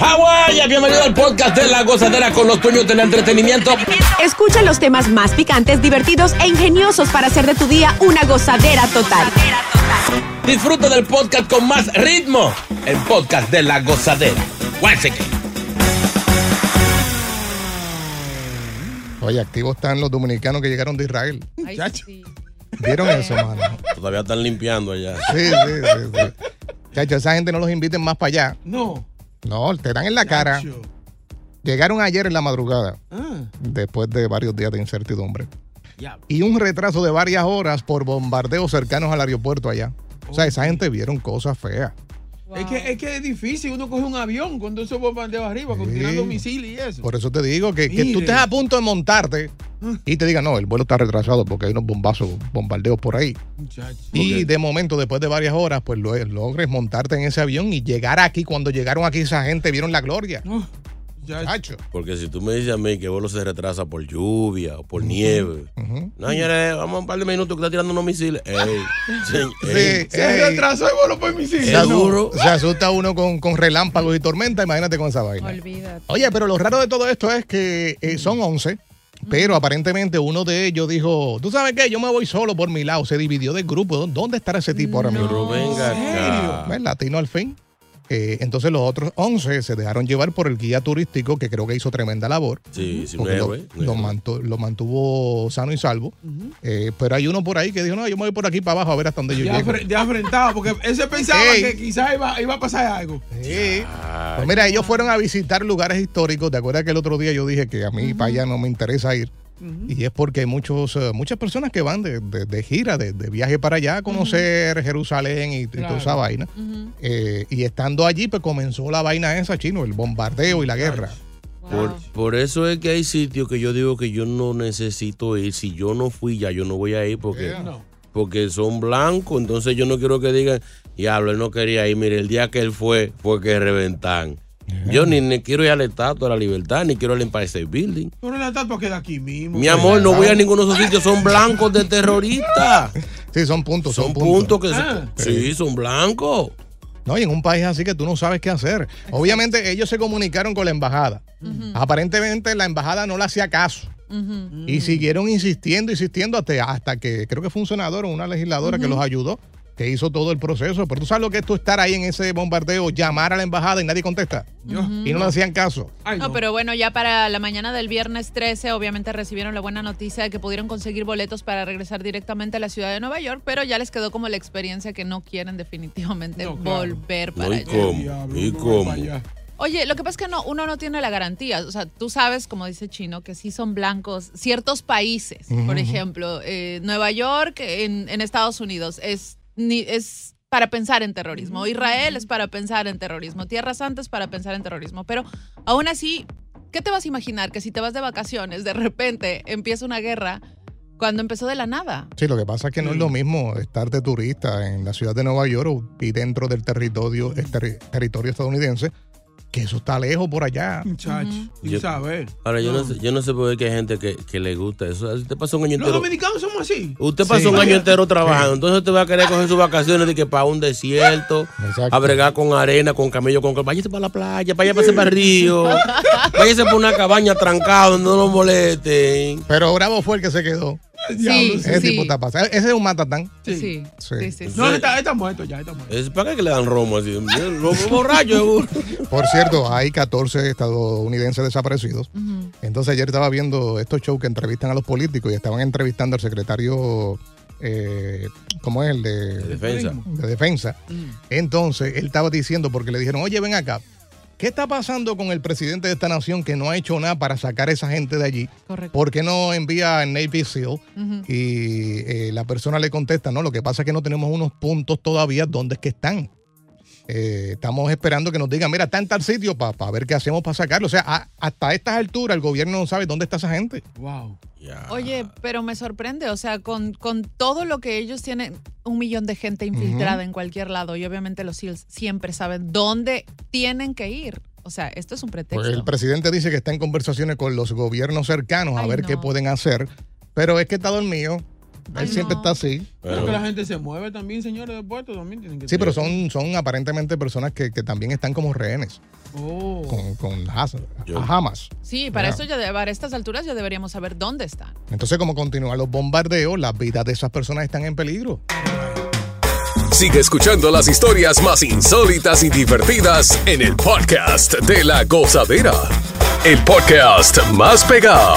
Hawái, bienvenido al podcast de La Gozadera con los dueños del entretenimiento. Escucha los temas más picantes, divertidos e ingeniosos para hacer de tu día una gozadera total. Disfruta del podcast con más ritmo. El podcast de La Gozadera. Oye, activos están los dominicanos que llegaron de Israel. Chacho. ¿Vieron eso, mano? Todavía están limpiando allá. Sí, sí, sí. sí. Chacho, esa gente no los inviten más para allá. No. No, te dan en la cara. Llegaron ayer en la madrugada, Ah, después de varios días de incertidumbre. Y un retraso de varias horas por bombardeos cercanos al aeropuerto allá. O sea, esa gente vieron cosas feas. Es, que, es que es difícil uno coge un avión cuando esos bombardeos arriba, con Sí. tirando misiles y eso. Por eso te digo que, que tú estés a punto de montarte y te digan, no, el vuelo está retrasado porque hay unos bombazos, bombardeos por ahí. Muchacho. Y de momento, después de varias horas, pues lo- logres montarte en ese avión y llegar aquí. Cuando llegaron aquí, esa gente vieron la gloria. Muchacho. Chacho. Porque si tú me dices a mí que el vuelo se retrasa por lluvia o por nieve. No, señores, vamos a un par de minutos que está tirando unos misiles. Ey, sí, ey. Sí, Se ey, retrasó el vuelo por misiles. se, duro. se asusta uno con, con relámpagos y tormenta. Imagínate con esa vaina. Olvídate. Oye, pero lo raro de todo esto es que eh, son 11, pero aparentemente uno de ellos dijo, ¿tú sabes qué? Yo me voy solo por mi lado. Se dividió del grupo. ¿Dó- ¿Dónde estará ese tipo ahora mismo? Pero venga acá. ¿Ves? Latino al fin. Eh, entonces los otros 11 se dejaron llevar por el guía turístico que creo que hizo tremenda labor. Sí, sí, porque lo, héroe. lo héroe. mantu- lo mantuvo sano y salvo. Eh, pero hay uno por ahí que dijo, no, yo me voy por aquí para abajo a ver hasta dónde yo Ya, llego. ya afrentado, porque ese pensaba Ey. que quizás iba, iba a pasar algo. Sí. Pues mira, ellos fueron a visitar lugares históricos. ¿Te acuerdas que el otro día yo dije que a mí para allá no me interesa ir? Y es porque hay muchos, eh, muchas personas que van de, de- de gira, de, de viaje para allá a conocer Jerusalén y, y toda esa vaina. Eh, y estando allí, pues comenzó la vaina esa, chino, el bombardeo y la guerra. Por, por eso es que hay sitios que yo digo que yo no necesito ir. Si yo no fui ya, yo no voy a ir porque, No. porque son blancos. Entonces yo no quiero que digan, diablo, él no quería ir. Mire, el día que él fue, fue que reventan. Yo ni, ni quiero ir al Estatua de la Libertad, ni quiero ir al Empire State Building. Pero la estatua queda aquí mismo. Mi amor, no voy a ninguno de esos sitios, son blancos de terroristas. Sí, son puntos, son, Son puntos. puntos que Ah. se- sí, son blancos. No, y en un país así que tú no sabes qué hacer. Obviamente ellos se comunicaron con la embajada. Aparentemente la embajada no le hacía caso. Y siguieron insistiendo, insistiendo hasta, hasta que creo que fue un senador o una legisladora que los ayudó, que hizo todo el proceso. Pero tú sabes lo que es tú estar ahí en ese bombardeo, llamar a la embajada y nadie contesta. Y no le hacían caso. Ay, No, pero bueno, ya para la mañana del viernes 13, obviamente recibieron la buena noticia de que pudieron conseguir boletos para regresar directamente a la ciudad de Nueva York, pero ya les quedó como la experiencia que no quieren definitivamente No, claro. volver No, para ¿y allá. cómo? ¿Y cómo? para allá. Oye, lo que pasa es que no, uno no tiene la garantía. O sea, tú sabes, como dice Chino, que sí son blancos ciertos países. Por ejemplo, eh, Nueva York en, en Estados Unidos es, ni, es para pensar en terrorismo. Israel es para pensar en terrorismo. Tierra Santa es para pensar en terrorismo. Pero aún así, ¿qué te vas a imaginar? Que si te vas de vacaciones, de repente empieza una guerra cuando empezó de la nada. Sí, lo que pasa es que no es lo mismo estar de turista en la ciudad de Nueva York y dentro del territorio, el territorio estadounidense, que eso está lejos por allá. Muchacho, sin Yo- saber. Ahora, yo no, sé, yo no sé por qué hay gente que, que le gusta eso. Usted pasó un año Los entero. dominicanos somos así. Usted pasó Sí. un año entero trabajando, entonces usted va a querer coger sus vacaciones de que para un desierto, Exacto. a bregar con arena, con camello, con váyase para la playa, váyase para para el río, váyase por una cabaña trancada donde no lo molesten. Pero Bravo fue el que se quedó. Sí, Ese sí. tipo está pasado. Ese es un matatán. Sí, sí, Sí. sí, sí. No, está, está muerto ya, está muerto. Es para qué le dan romo así, borrachos seguro. Por cierto, hay 14 estadounidenses desaparecidos. Entonces ayer estaba viendo estos shows que entrevistan a los políticos y estaban entrevistando al secretario, eh, ¿cómo es? El de, De defensa. de defensa. Entonces él estaba diciendo, porque le dijeron, oye, ven acá, ¿qué está pasando con el presidente de esta nación que no ha hecho nada para sacar a esa gente de allí? Correcto. ¿Por qué no envía a Navy SEAL? Y eh, la persona le contesta, no, lo que pasa es que no tenemos unos puntos todavía donde es que están. Eh, estamos esperando que nos digan, mira, está en tal sitio para ver qué hacemos para sacarlo. O sea, a- hasta estas alturas el gobierno no sabe dónde está esa gente. Wow. Oye, pero me sorprende, o sea, con, con todo lo que ellos tienen, un millón de gente infiltrada en cualquier lado y obviamente los SEALs siempre saben dónde tienen que ir. O sea, esto es un pretexto. Pues el presidente dice que está en conversaciones con los gobiernos cercanos a Ay, ver no. qué pueden hacer, pero es que está dormido. Ay, Él siempre está así. Pero que la gente se mueve también, señores de puerto, también tienen que Sí, pero son, son aparentemente personas que, que también están como rehenes Oh. con, con Hamas. Sí, para Ya. eso ya de- para estas alturas ya deberíamos saber dónde están. Entonces, como continúan los bombardeos, las vidas de esas personas están en peligro. Sigue escuchando las historias más insólitas y divertidas en el podcast de la gozadera. El podcast más pegado.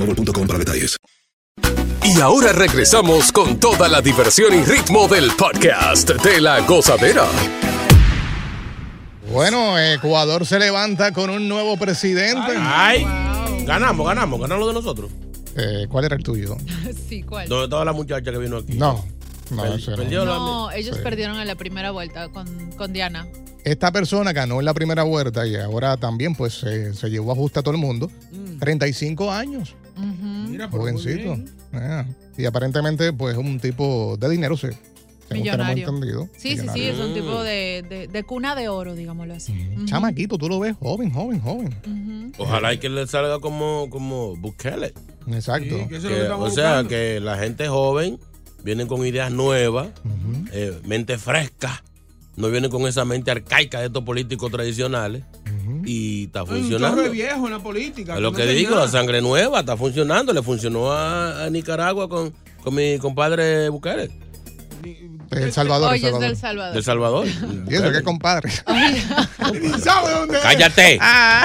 boostmobile.com para detalles. Y ahora regresamos con toda la diversión y ritmo del podcast de la gozadera. Bueno, Ecuador se levanta con un nuevo presidente. Ay, ganamos, ganamos, ganamos de nosotros. Eh, ¿Cuál era el tuyo? sí, ¿cuál? ¿Dónde estaba la muchacha que vino aquí? No, no, no. perdió la- No, ellos Sí. perdieron en la primera vuelta con, con Diana. Esta persona ganó en la primera vuelta y ahora también pues se, se llevó a justa a todo el mundo. 35 años, Mira, jovencito. Ah, Y aparentemente pues un tipo de dinero, tenemos Millonario. entendido. Sí, sí, sí, es un tipo de, de- de cuna de oro, digámoslo así. Chamaquito, tú lo ves joven, joven, joven. Ojalá y que le salga como, como Bukele. Exacto. Sí, que Que, que o sea, que la gente joven viene con ideas nuevas, eh, mente fresca. No viene con esa mente arcaica de estos políticos tradicionales. Y está un funcionando. de viejo en la política. Es lo no que hacen digo, nada. la sangre nueva está funcionando. Le funcionó a, a Nicaragua con, con mi compadre Bukele, El Salvador, Oye, El es del Salvador. Salvador. del Salvador. Y eso que compadre. Ni sabe dónde es. ¡Cállate!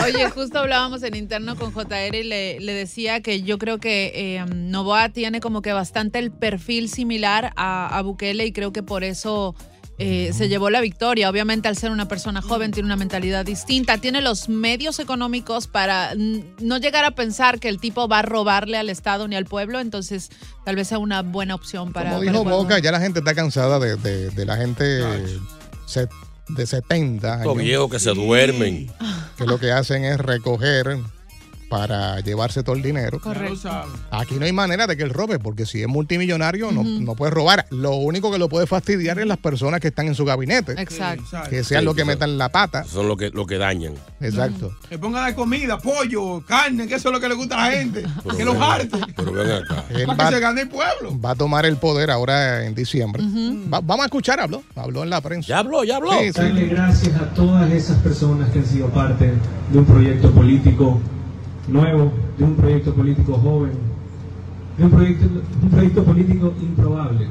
Oye, justo hablábamos en interno con JR y le, le decía que yo creo que eh, Novoa tiene como que bastante el perfil similar a, a Bukele y creo que por eso eh, se llevó la victoria. Obviamente al ser una persona joven tiene una mentalidad distinta, tiene los medios económicos para no llegar a pensar que el tipo va a robarle al Estado ni al pueblo, entonces tal vez sea una buena opción para... Como dijo. Boca, ya la gente está cansada de, de- de la gente se- de 70 Estos años viejos que se duermen. que lo que hacen es recoger para llevarse todo el dinero. Correcto. Aquí no hay manera de que él robe, porque si es multimillonario no, no puede robar. Lo único que lo puede fastidiar es las personas que están en su gabinete. Exacto. Que sean Sí, los que son- metan la pata. Son los que, lo que dañan. Exacto. Que ponga de comida, pollo, carne, que eso es lo que le gusta a la gente. que los jarte. Pero ven acá. Él Para va, que se gane el pueblo. va a tomar el poder ahora en diciembre. Va- vamos a escuchar, habló. Habló en la prensa. Ya habló, ya habló. Sí, sí. Darle gracias a todas esas personas que han sido parte de un proyecto político nuevo, de un proyecto político joven, de un proyecto, un proyecto político improbable.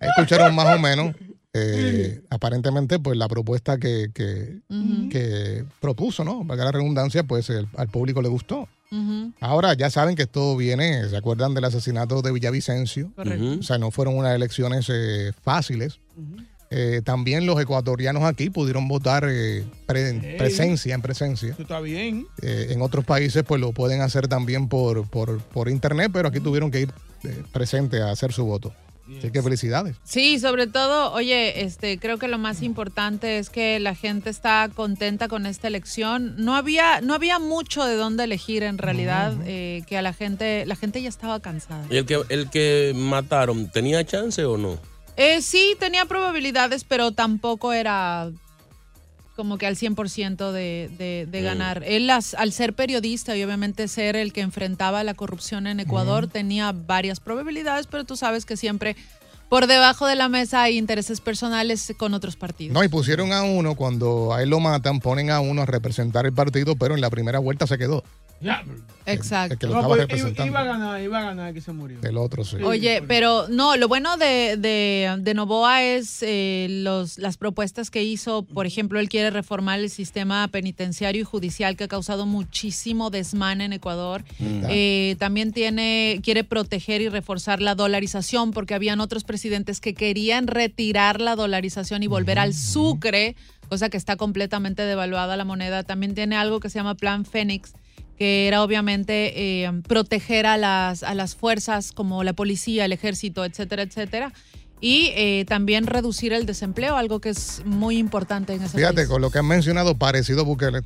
Escucharon- más o menos. eh, aparentemente, pues la propuesta que, que, que propuso, ¿no? Para la redundancia, pues el- al público le gustó. Ahora ya saben que todo viene, ¿se acuerdan del asesinato de Villavicencio? Correcto. O sea, no fueron unas elecciones eh, fáciles. Eh, también los ecuatorianos aquí pudieron votar eh, pre- presencia en presencia. Eso está bien. Eh, en otros países pues lo pueden hacer también por, por, por internet, pero aquí tuvieron que ir eh, presente a hacer su voto. Así que felicidades. Sí, sobre todo, oye, este, creo que lo más importante es que la gente está contenta con esta elección. No había, no había mucho de dónde elegir en realidad, eh, que a la gente, la gente ya estaba cansada. ¿Y el que, el que mataron, tenía chance o no? Eh, sí, tenía probabilidades, pero tampoco era como que al 100% de, de, de Mm. ganar. Él, as- al ser periodista y obviamente ser el que enfrentaba la corrupción en Ecuador, tenía varias probabilidades, pero tú sabes que siempre por debajo de la mesa hay intereses personales con otros partidos. No, y pusieron a uno, cuando a él lo matan, ponen a uno a representar el partido, pero en la primera vuelta se quedó. Ya. Exacto. El que lo No, estaba pues, iba, representando. iba a ganar, iba a ganar que se murió. El otro sí. Oye, pero no, lo bueno de, de, de Novoa es eh, los, las propuestas que hizo. Por ejemplo, él quiere reformar el sistema penitenciario y judicial que ha causado muchísimo desmane en Ecuador. Mm. Eh, también tiene, quiere proteger y reforzar la dolarización porque habían otros presidentes que querían retirar la dolarización y volver al sucre, cosa que está completamente devaluada la moneda. También tiene algo que se llama Plan Fénix que era obviamente eh, proteger a las, a las fuerzas como la policía, el ejército, etcétera, etcétera. Y eh, también reducir el desempleo, algo que es muy importante en ese Fíjate, país. con lo que han mencionado, parecido a Bukele.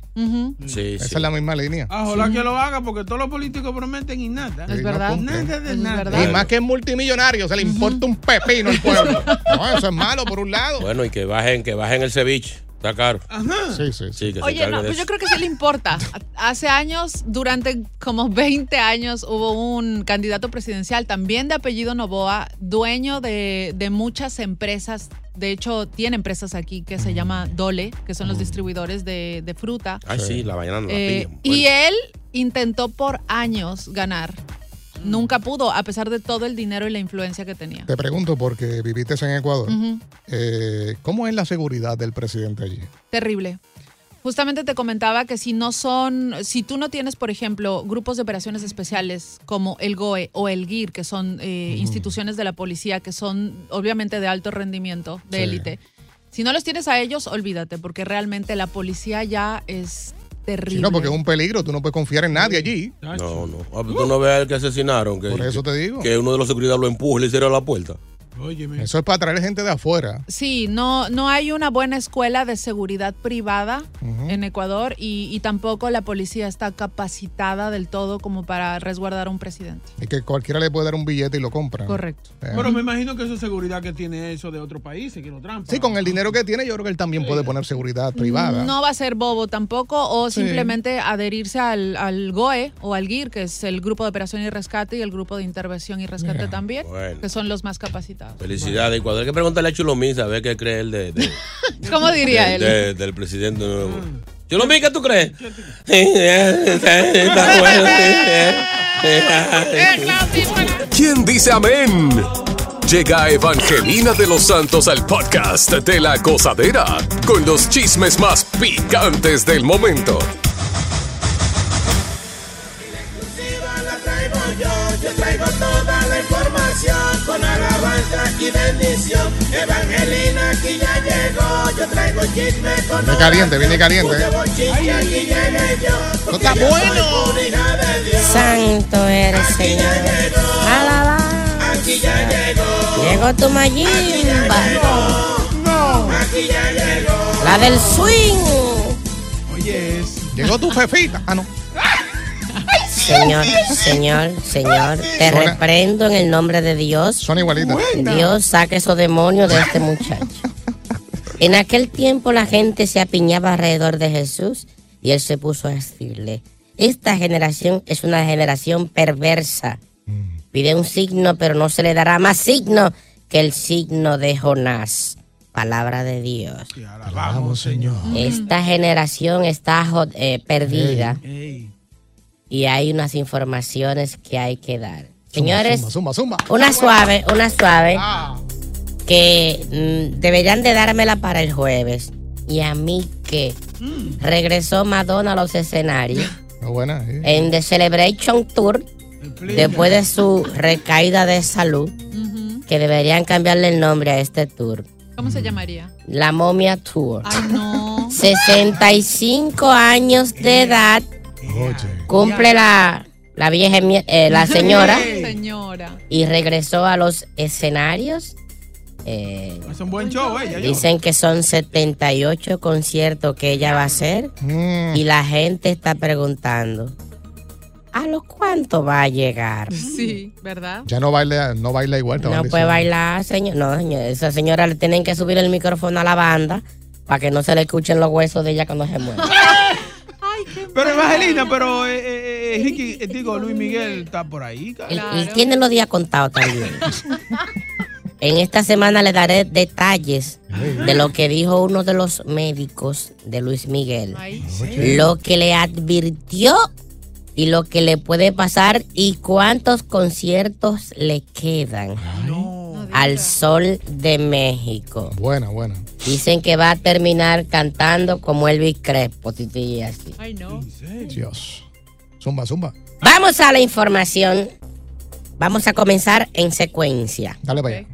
Sí, Esa es la misma línea. Ah, Ojalá que lo haga porque todos los políticos prometen y nada. Es verdad. no cumplen. Nada de Es nada. verdad. Y más que es multimillonario, se le importa un pepino al pueblo. No, eso es malo por un lado. Bueno, y que bajen, que bajen el ceviche. Está caro. Sí, sí, sí. que se Oye, no, pues yo creo que sí le importa. Hace años, durante como 20 años, hubo un candidato presidencial, también de apellido Novoa, dueño de, de muchas empresas. De hecho, tiene empresas aquí que se llama Dole, que son los distribuidores de, de fruta. Ay, sí, la mañana no la Eh, pillan. y él intentó por años ganar. Nunca pudo, a pesar de todo el dinero y la influencia que tenía. Te pregunto, porque viviste en Ecuador, eh, ¿cómo es la seguridad del presidente allí? Terrible. Justamente te comentaba que si no son, si tú no tienes, por ejemplo, grupos de operaciones especiales como el GOE o el GIR, que son eh, instituciones de la policía que son obviamente de alto rendimiento, de Sí. élite, si no los tienes a ellos, olvídate, porque realmente la policía ya es terrible. Sí, no, porque es un peligro, tú no puedes confiar en nadie allí. No, no. Ah, Tú no ves al que asesinaron. Que, Por eso te digo. Que uno de los seguridad lo empuja y le cierra la puerta. Eso es para traer gente de afuera. Sí, no, no hay una buena escuela de seguridad privada en Ecuador y, y tampoco la policía está capacitada del todo como para resguardar a un presidente. Y que cualquiera le puede dar un billete y lo compra. Correcto. Eh. Pero me imagino que eso es seguridad que tiene eso de otros países, que lo trampa. Sí, con el dinero que tiene, yo creo que él también puede poner seguridad privada. No va a ser bobo tampoco o Sí. simplemente adherirse al, al GOE o al GIR, que es el Grupo de Operación y Rescate y el Grupo de Intervención y Rescate Mira, también, bueno. que son los más capacitados. Felicidades, Ecuador. Hay que preguntarle a Chulomín a ver qué cree él de, de- ¿Cómo diría de- él? de- del presidente nuevo. Chulomín, ¿qué tú crees? Está bueno, ¿Quién dice amén? Llega Evangelina de los Santos al podcast de la gozadera con los chismes más picantes del momento. Y bendición. Evangelina aquí ya llegó, yo traigo chisme con Viene caliente, viene caliente. Esto porque está bueno. Santo eres, Aquí Señor. ya llegó, Alaba. aquí ya llegó. Llegó tu mayimba. No, aquí ya llegó. La del swing. Oye. Llegó tu jefita. Ah, no. Señor, señor, señor, te Suena- reprendo en el nombre de Dios. Son igualitas. Dios saque esos demonios de este muchacho. En aquel tiempo la gente se apiñaba alrededor de Jesús y él se puso a decirle, esta generación es una generación perversa. Pide un signo, pero no se le dará más signo que el signo de Jonás. Palabra de Dios. Vamos, Señor. Esta generación está eh, perdida y hay unas informaciones que hay que dar. Señores, una suave, una suave que mm, deberían de dármela para el jueves. Y a mí que regresó Madonna a los escenarios Está buena. sí. en The Celebration Tour después de su recaída de salud, que deberían cambiarle el nombre a este tour. ¿Cómo se llamaría? La Momia Tour. Ay, no. 65 años de edad. Cumple la, la vieja, eh, la señora. Y regresó a los escenarios. Eh, Es un buen show, ella. yo. dicen que son 78 conciertos que ella va a hacer. Y la gente está preguntando. ¿A los cuánto va a llegar? Sí, ¿verdad? Ya no baila, no baila igual. No puede bailar, señor. No, señor. Esa señora le tienen que subir el micrófono a la banda para que no se le escuchen los huesos de ella cuando se mueve. Pero Evangelina, pero eh, eh, eh, Ricky, eh, digo, Luis Miguel está por ahí. Él, él tiene los días contados también. En esta semana le daré detalles de lo que dijo uno de los médicos de Luis Miguel. Lo que le advirtió y lo que le puede pasar y cuántos conciertos le quedan al sol de México. Buena, buena. Dicen que va a terminar cantando como Elvis Crespo, titi, y así. Ay, no. Dios. Zumba, zumba. Vamos a la información. Vamos a comenzar en secuencia. Dale para allá.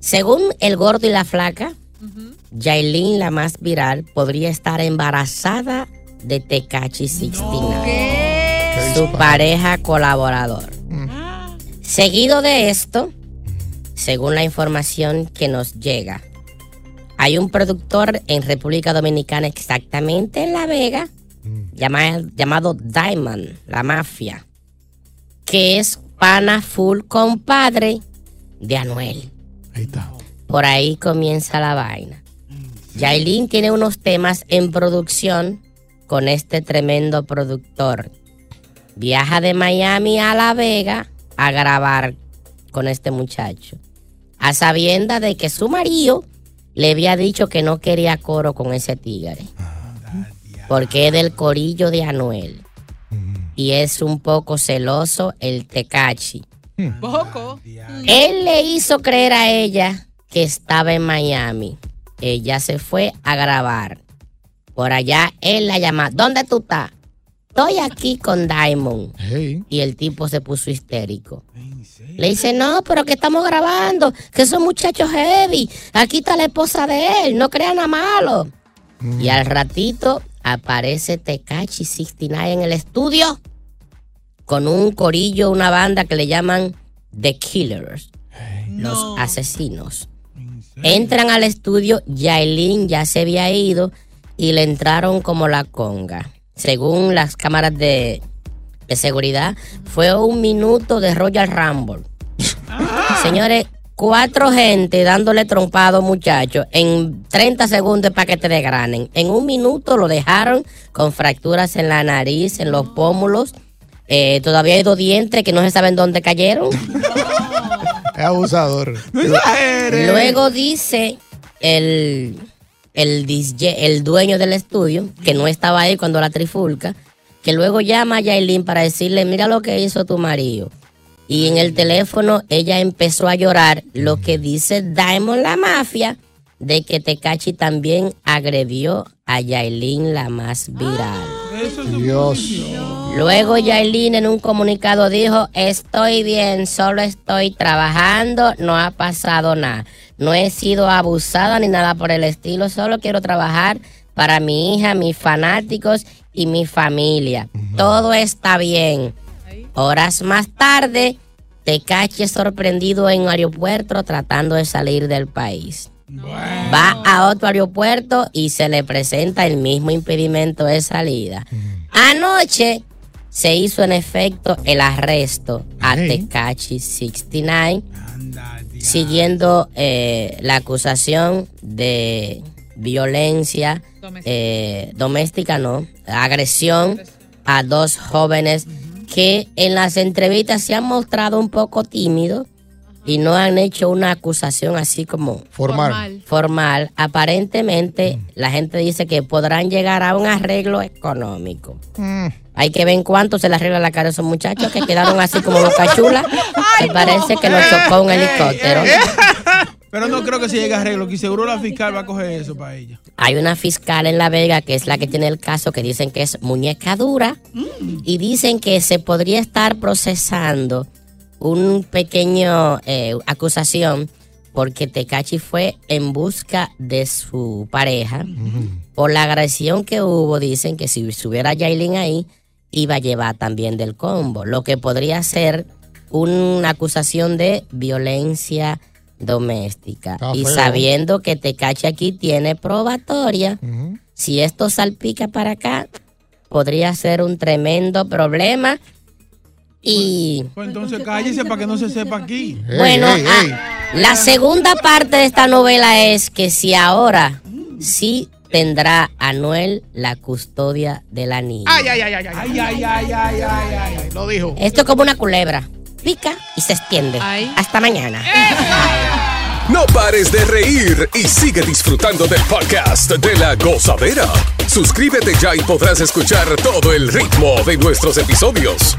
Según el gordo y la flaca, Yailin, la más viral, podría estar embarazada de Tekachi 69, su pareja colaborador. Seguido de esto, según la información que nos llega, hay un productor en República Dominicana, exactamente en La Vega, llama- llamado Diamond, la mafia, que es pana full compadre de Anuel. Por ahí comienza la vaina. Yailin tiene unos temas en producción con este tremendo productor. Viaja de Miami a La Vega a grabar con este muchacho. A sabienda de que su marido le había dicho que no quería coro con ese tigre. Porque es del corillo de Anuel. Y es un poco celoso el Tecachi. Poco. Él le hizo creer a ella que estaba en Miami. Ella se fue a grabar. Por allá él la llama. ¿Dónde tú estás? Estoy aquí con Diamond. Y el tipo se puso histérico. Le dice, no, pero que estamos grabando, que son muchachos heavy. Aquí está la esposa de él, no crean nada malo. Y al ratito aparece Tecachi 69 en el estudio con un corillo, una banda que le llaman The Killers, los asesinos. Entran al estudio, Yailin ya se había ido y le entraron como la conga. Según las cámaras de, de seguridad, fue un minuto de Royal Rumble. Señores, cuatro gente dándole trompado, muchachos, en 30 segundos para que te desgranen. En un minuto lo dejaron con fracturas en la nariz, en los pómulos. Eh, todavía hay dos dientes que no se saben dónde cayeron. Es abusador. Luego dice el, el, DJ el dueño del estudio, que no estaba ahí cuando la trifulca, que luego llama a Yailin para decirle, mira lo que hizo tu marido. Y en el teléfono ella empezó a llorar, lo que dice Diamond la mafia, de que Tecachi también agredió a Yailin la más viral. Dios. Luego Yailin en un comunicado dijo, estoy bien, solo estoy trabajando, no ha pasado nada. No he sido abusada ni nada por el estilo, solo quiero trabajar para mi hija, mis fanáticos y mi familia. Todo está bien. Horas más tarde, Tecachi es sorprendido en un aeropuerto tratando de salir del país. Va a otro aeropuerto y se le presenta el mismo impedimento de salida. Anoche se hizo en efecto el arresto a Tecachi 69, siguiendo eh, la acusación de violencia eh, doméstica, no, agresión a dos jóvenes que en las entrevistas se han mostrado un poco tímidos y no han hecho una acusación así como Formal. formal. Aparentemente, la gente dice que podrán llegar a un arreglo económico. Mm. Hay que ver en cuánto se le arregla la cara a esos muchachos que quedaron así como boca chula. Me parece que nos chocó un helicóptero. Pero no creo que se llegue a arreglo, que seguro la fiscal va a coger eso para ella. Hay una fiscal en La Vega que es la que tiene el caso que dicen que es muñeca dura y dicen que se podría estar procesando un pequeño eh, acusación porque Tecachi fue en busca de su pareja por la agresión que hubo. Dicen que si estuviera Yailin ahí iba a llevar también del combo, lo que podría ser una acusación de violencia doméstica. Y feo. sabiendo que Tecachi aquí tiene probatoria, si esto salpica para acá, podría ser un tremendo problema. Y Pues entonces cállese para que no se sepa aquí. bueno, ah, la segunda parte de esta novela es que si ahora sí tendrá Anuel la custodia de la niña. Ay, ay, ay, ay, ay. Ay, ay, ay, ay, ay, ay. Lo dijo. Esto es como una culebra. Pica y se extiende. Hasta mañana. No pares de reír y sigue disfrutando del podcast de la gozadera. Suscríbete ya y podrás escuchar todo el ritmo de nuestros episodios.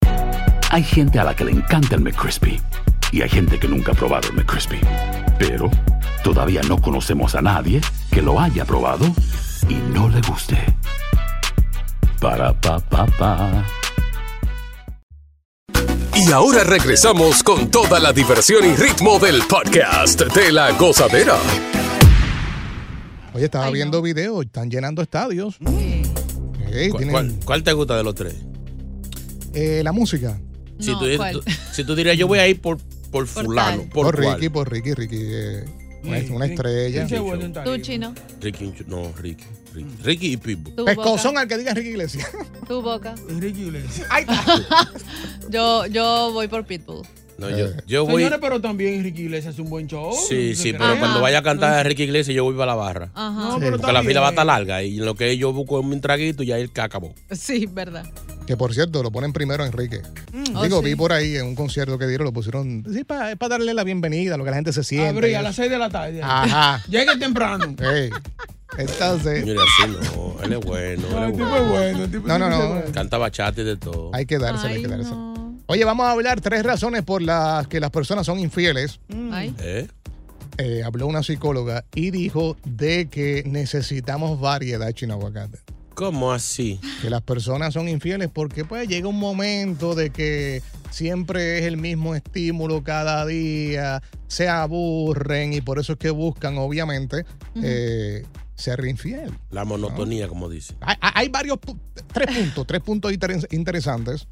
Hay gente a la que le encanta el McCrispy y hay gente que nunca ha probado el McCrispy. Pero todavía no conocemos a nadie que lo haya probado y no le guste. Para pa pa pa. Y ahora regresamos con toda la diversión y ritmo del podcast de la gozadera. Oye, estaba viendo videos, están llenando estadios. Ey, ¿Cuál, tienen, cuál- cuál te gusta de los tres? eh, la música. Si, No, tú, tú- si tú dirías, yo voy a ir por, por fulano. ¿Por? Ricky, por Ricky, Ricky. eh, una, estrella. Es Tú, chino. Ricky, no, Ricky. Ricky, Ricky y Pitbull. Pescozón al que diga Ricky Iglesias. Tu boca. Ricky Iglesias. yo, yo voy por Pitbull. No, yo, yo voy. Señores, pero también Ricky Iglesias hace un buen show. Sí, sí, pero cuando vaya a cantar a Ricky Iglesias, yo voy para la barra. Ajá. No, pero Porque la fila va a estar larga y lo que yo busco un traguito, ya el que acabó. Sí, verdad. Que por cierto, lo ponen primero a Enrique. Oh, Digo, sí. vi por ahí en un concierto que dieron, lo pusieron. Sí, para darle la bienvenida, lo que la gente se siente. Abre a las 6 de la tarde. Ajá. Llegue temprano. Ey, Entonces, Mira, así no, él es bueno, él es el tipo bueno. es bueno. el tipo- No, no, no. Canta bachata y de todo. hay que dársela, hay que no. Oye, vamos a hablar tres razones por las que las personas son infieles. Ay. ¿Eh? Eh, habló una psicóloga y dijo de que necesitamos variedad chino aguacate. ¿Cómo así? Que las personas son infieles porque pues llega un momento de que siempre es el mismo estímulo cada día, se aburren y por eso es que buscan obviamente eh, ser infiel. La monotonía, como dice. Hay, varios, tres puntos, tres puntos interes- interesantes.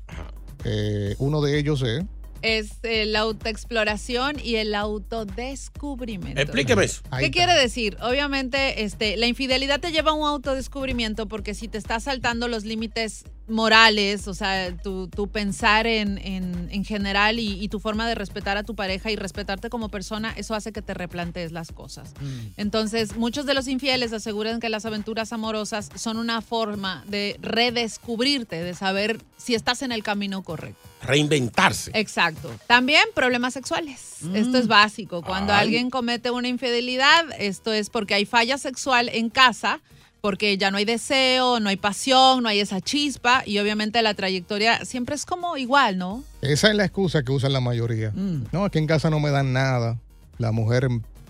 Eh, uno de ellos es Es eh, la autoexploración y el autodescubrimiento. Explíqueme eso. Ahí ¿Qué está. quiere decir? Obviamente, este, la infidelidad te lleva a un autodescubrimiento porque si te estás saltando los límites morales, o sea, tu, tu pensar en, en- en general y, y tu forma de respetar a tu pareja y respetarte como persona, eso hace que te replantees las cosas. Entonces, muchos de los infieles aseguran que las aventuras amorosas son una forma de redescubrirte, de saber si estás en el camino correcto. Reinventarse. Exacto. También problemas sexuales. Esto es básico. Cuando Ay. alguien comete una infidelidad, esto es porque hay falla sexual en casa, porque ya no hay deseo, no hay pasión, no hay esa chispa y obviamente la trayectoria siempre es como igual, ¿no? Esa es la excusa que usan la mayoría. Mm. No, es que en casa no me dan nada. La mujer,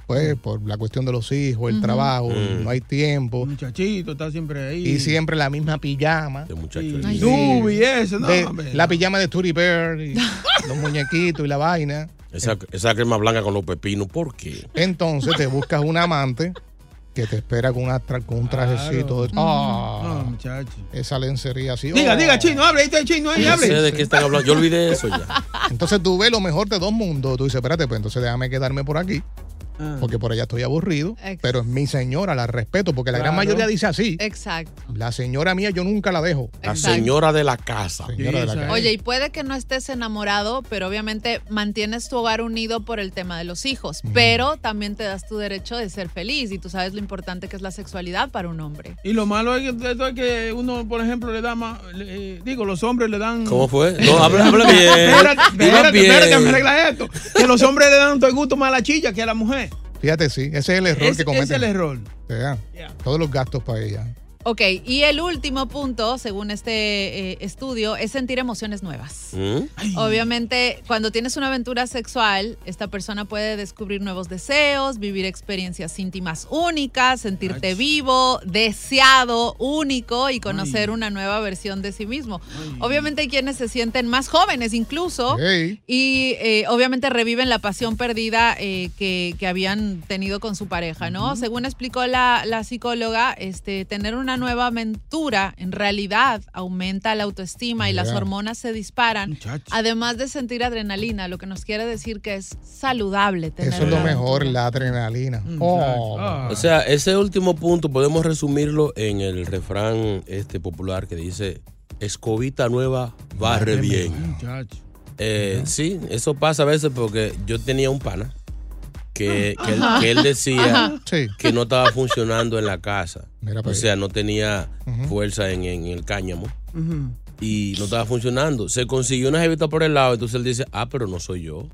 pues, por la cuestión de los hijos, el trabajo, Mm. no hay tiempo. Muchachito, está siempre ahí. Y siempre la misma pijama. Sí. Dubi y eso, no, De- hombre. la pijama de Tootie Bear, y los muñequitos y la vaina. Esa, esa crema blanca con los pepinos, ¿por qué? Entonces te buscas un amante que te espera con, una tra- con un trajecito. de- Ah, No, muchacho. esa lencería así. Diga, oh. diga, chino, hable, ahí está el chino, ahí No hable. sé de qué están hablando. Yo olvidé eso ya. Entonces tú ves lo mejor de dos mundos. Tú dices, espérate, pues entonces déjame quedarme por aquí. Ah. Porque por allá estoy aburrido. Pero es mi señora, la respeto. Porque la gran mayoría dice así. Exacto. La señora mía yo nunca la dejo. La señora de la casa. Señora de la casa. Oye, y puede que no estés enamorado, pero obviamente mantienes tu hogar unido por el tema de los hijos, pero también te das tu derecho de ser feliz y tú sabes lo importante que es la sexualidad para un hombre. Y lo malo es que, que uno, por ejemplo, le da más. le- eh, digo, los hombres le dan. ¿Cómo fue? No, habla, habla bien. Espérate, espérate, espérate, me arregla esto. Que los hombres le dan todo el gusto más a la chilla que a la mujer. Fíjate, sí. Ese es el error que cometen. ese es el error. Ya. Todos los gastos para ella. Ok, y el último punto, según este eh, estudio, es sentir emociones nuevas. ¿Mm? Obviamente, cuando tienes una aventura sexual, esta persona puede descubrir nuevos deseos, vivir experiencias íntimas únicas, sentirte vivo, deseado, único y conocer una nueva versión de sí mismo. Obviamente hay quienes se sienten más jóvenes incluso Hey. y eh, obviamente reviven la pasión perdida eh, que, que habían tenido con su pareja, ¿no? Según explicó la, la psicóloga, este, tener una nueva aventura en realidad aumenta la autoestima y las hormonas se disparan, además de sentir adrenalina, lo que nos quiere decir que es saludable tener Eso es lo mejor, la adrenalina. Oh. O sea, ese último punto podemos resumirlo en el refrán este popular que dice escobita nueva barre bien. Eh, sí, eso pasa a veces porque yo tenía un pana que, que él, Ajá. que él decía. Sí. que no estaba funcionando en la casa. Mira O sea, no tenía fuerza en, en el cáñamo y no estaba funcionando. Se consiguió una jevita por el lado, entonces él dice, ah, pero no soy yo.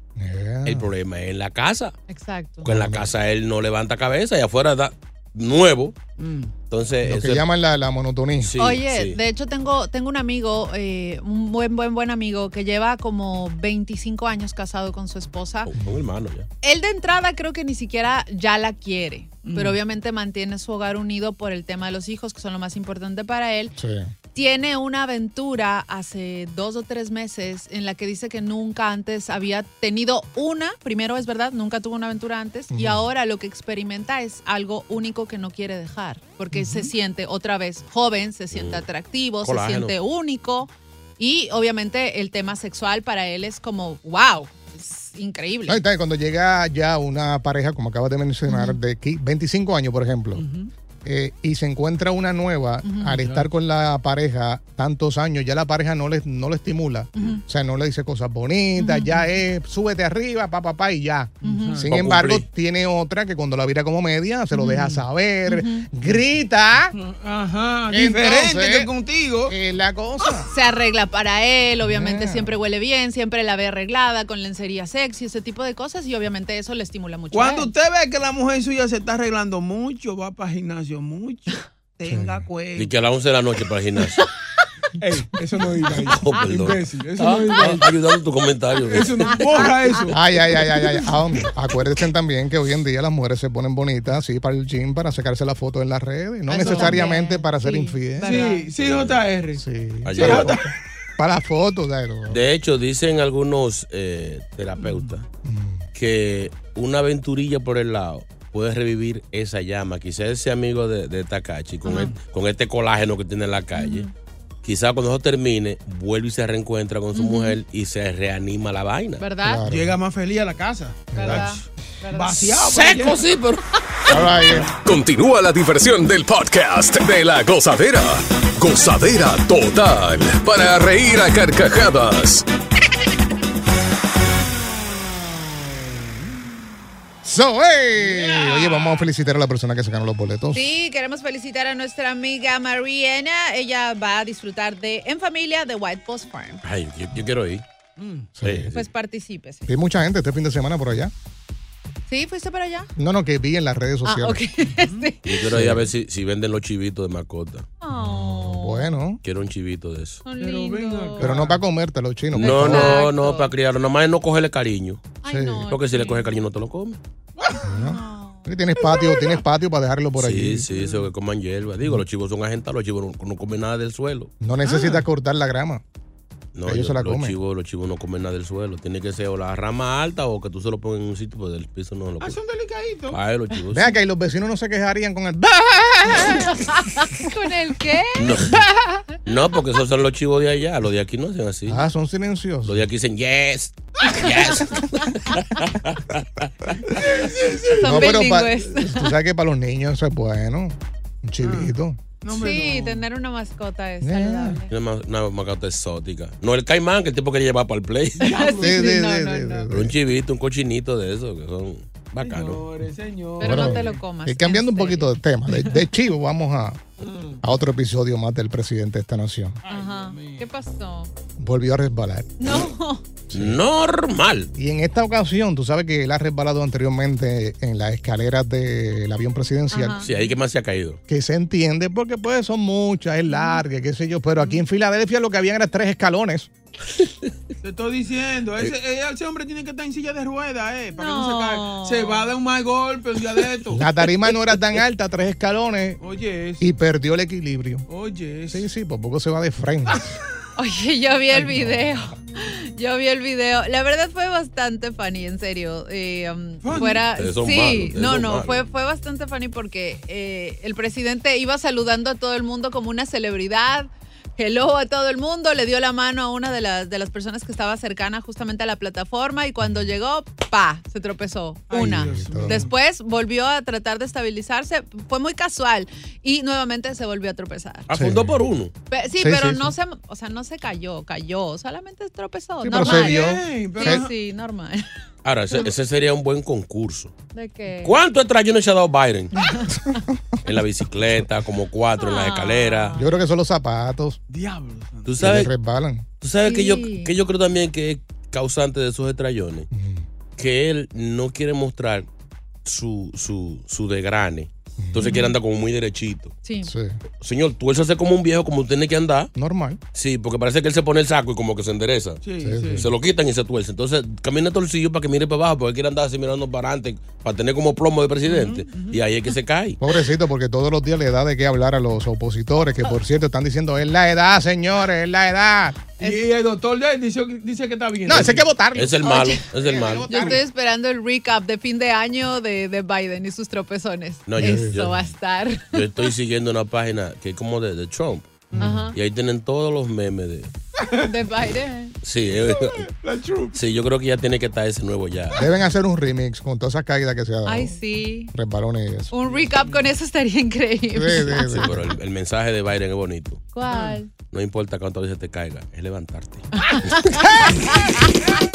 El problema es en la casa. Exacto. Porque en la casa él no levanta cabeza y afuera da nuevo. Entonces, Lo que llaman la, la monotonía. Sí, Oye, sí. de hecho tengo, tengo un amigo, eh, un buen, buen, buen amigo que lleva como 25 años casado con su esposa. Un hermano ya. Él de entrada creo que ni siquiera ya la quiere, Mm. pero obviamente mantiene su hogar unido por el tema de los hijos, que son lo más importante para él. Sí. Tiene una aventura hace dos o tres meses en la que dice que nunca antes había tenido una, primero es verdad, nunca tuvo una aventura antes, y ahora lo que experimenta es algo único que no quiere dejar, porque se siente otra vez joven, se siente atractivo, Colágeno. se siente único, y obviamente el tema sexual para él es como, wow, es increíble. Cuando llega ya una pareja, como acabas de mencionar, de qui- 25 años, por ejemplo, eh, y se encuentra una nueva, al estar con la pareja tantos años, ya la pareja no le, no le estimula. O sea, no le dice cosas bonitas, ya es, súbete arriba, pa, pa, pa, y ya. Sin Pa' embargo, cumplir. tiene otra que cuando la vira como media, se lo deja saber, grita. Ajá, Entonces, diferente que contigo. Es la cosa. Se arregla para él, obviamente Yeah. siempre huele bien, siempre la ve arreglada, con lencería sexy, ese tipo de cosas, y obviamente eso le estimula mucho. a Cuando él. usted ve que la mujer suya se está arreglando mucho, va para el mucho, tenga cuenta. Y que a las 11 de la noche para el gimnasio. Ey, eso no iba ahí. Oh, perdón. Imbécil, eso Ah, no ahí. ah, ayudando tu comentario. Eso no, borra eso. Ay, ay, ay, ay, ay. Ah, acuérdense también que hoy en día las mujeres se ponen bonitas así para el gym, para sacarse la foto en las redes, no Eso necesariamente para ser infiel. Sí, sí, JR. Sí. Ayer- Para, la foto- para la foto, ¿sabes? De hecho, dicen algunos eh, terapeutas que una aventurilla por el lado puede revivir esa llama. Quizás ese amigo de, de Takachi, con, el- con este colágeno que tiene en la calle, quizás cuando eso termine, vuelve y se reencuentra con su mujer y se reanima la vaina. ¿Verdad? Llega más feliz a la casa. ¿Verdad? ¿Verdad? Vaciado. Seco, sí, pero. Continúa la diversión del podcast de la gozadera. Gozadera total. Para reír a carcajadas. So, hey. Oye, vamos a felicitar a la persona que se ganó los boletos. Sí, queremos felicitar a nuestra amiga Mariana. Ella va a disfrutar de En Familia de White Post Farm. Ay, yo, yo quiero ir. Sí, sí. Pues participe. Hay mucha gente este fin de semana por allá. ¿Sí? ¿Fuiste para allá? No, no, que vi en las redes Ah, sociales. Sí. Yo quiero ir a ver si, si venden los chivitos de mascota. Bueno, Quiero un chivito de eso. Pero no para comértelo, chino. No, no, no, para criarlo. Nomás es no cogerle cariño. Sí. Porque si le coge cariño no te lo come. Porque Tienes patio, tienes patio para dejarlo por sí, allí. sí, eso que coman hierba. Digo, los chivos son agentados, los chivos no, no comen nada del suelo. No necesitas cortar la grama. No, Ellos yo- se la los comen. chivos, los chivos no comen nada del suelo. Tiene que ser o la rama alta o que tú se lo pongas en un sitio, pues del piso no lo Ah, comen. son delicaditos. Ay, los chivos. Vea que ahí los vecinos no se quejarían con el. ¿Con el qué? No. No, porque esos son los chivos de allá. Los de aquí no hacen así. Ah, son silenciosos. Los de aquí dicen yes. Yes. Son No, pero pa- tú sabes que para los niños eso es bueno. Un chivito. Sí, tener una mascota es saludable. Una, una macata exótica. No el caimán que el tipo quería llevar para el play. Sí, sí, sí, no, no, no. Pero un chivito, un cochinito de esos que son bacanos. Señores, señores. Pero no te lo comas. Y cambiando un poquito de tema, de, de chivo, vamos a, a otro episodio más del presidente de esta nación. Ajá. ¿Qué pasó? Volvió a resbalar. No. Normal. Y en esta ocasión, tú sabes que él ha resbalado anteriormente en las escaleras del avión presidencial. Ajá. Sí, ahí que más se ha caído. Que se entiende porque pues son muchas, es larga, qué sé yo. Pero aquí en Filadelfia lo que habían era tres escalones. Te estoy diciendo, ese, eh, ese hombre tiene que estar en silla de ruedas, eh, para que no No. se caiga. Se va a dar un mal golpe un día de esto. La tarima no era tan alta, tres escalones. Oye, eso. Y perdió el equilibrio. Oye, eso. Sí, sí, por poco se va de frente. Oye, yo vi el video. Yo vi el video. La verdad fue bastante funny, en serio. Eh, um, Funny. fuera. Sí, malos, no, no, malos. fue, fue bastante funny porque eh, el presidente iba saludando a todo el mundo como una celebridad. Hello a todo el mundo, le dio la mano a una de las, de las personas que estaba cercana justamente a la plataforma y cuando llegó, pa, se tropezó. Ay, Una. Dios. Después volvió a tratar de estabilizarse, fue muy casual y nuevamente se volvió a tropezar. Afundó Sí. por uno. Pe- sí, Sí, pero sí, no sí. se, o sea, no se cayó, cayó, solamente tropezó. Sí, pero normal. se. Bien, Sí, pero- sí, normal. Ahora, ese, ese sería un buen concurso. ¿De qué? ¿Cuánto extraño se ha dado Biden? en la bicicleta, como cuatro en Ah. las escaleras. Yo creo que son los zapatos Diablo. Tú que sabes, le resbalan. tú sabes que, yo, que yo creo también que es causante de esos estrellones. Que él no quiere mostrar su, su, su degrane. Entonces quiere andar como muy derechito. Sí. Sí, Señor, tú él se hace como un viejo como tiene que andar. normal. Sí, porque parece que él se pone el saco y como que se endereza. Sí, Sí, sí. Se lo quitan y se tuerce. Entonces camina torcillo para que mire para abajo, porque él quiere andar así mirando para adelante, para tener como plomo de presidente. Y ahí es que se cae. Pobrecito, porque todos los días le da de qué hablar a los opositores, que por cierto están diciendo, es la edad, señores, es la edad. Y el doctor de- dice, dice que está bien. No, ese hay que votarlo. Es el malo, es el malo. Yo estoy esperando el recap de fin de año de, de Biden y sus tropezones. No, yo- Eso yo- va a estar. Yo estoy siguiendo una página que es como de, de Trump. Ajá. Y ahí tienen todos los memes de. De Biden. Sí, eh, sí, yo creo que ya tiene que estar ese nuevo ya. Deben hacer un remix con todas esas caídas que se ha dado. Ay, sí. Resbalones y eso. Un recap con eso estaría increíble. Sí, sí, Sí, sí. pero el, el mensaje de Biden es bonito. ¿Cuál? No importa cuántas veces te caiga, es levantarte.